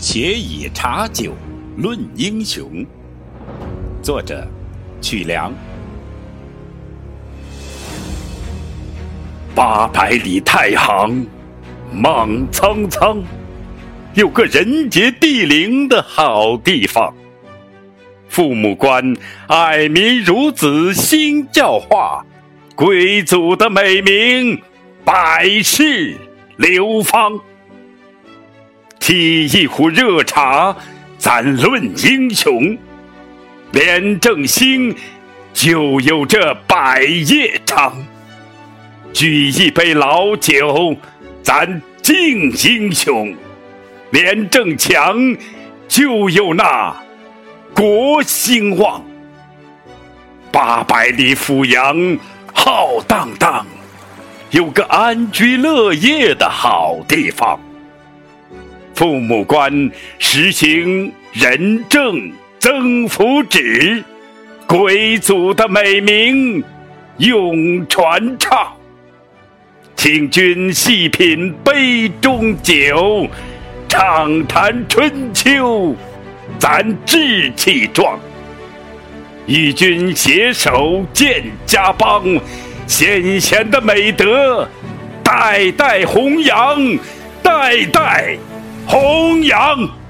且以茶酒论英雄。作者：曲梁。八百里太行，莽苍苍，有个人杰地灵的好地方。父母官，爱民如子，新教化，贵族的美名，百世流芳。沏一壶热茶，咱论英雄。廉政兴，就有这百业昌。举一杯老酒，咱敬英雄。廉政强，就有那国兴旺。八百里阜阳，浩荡荡，有个安居乐业的好地方。父母官，实行仁政增福祉，鬼祖的美名永传唱。请君细品杯中酒，畅谈春秋，咱志气壮。与君携手建家邦，先贤的美德，代代弘扬，代代。弘扬。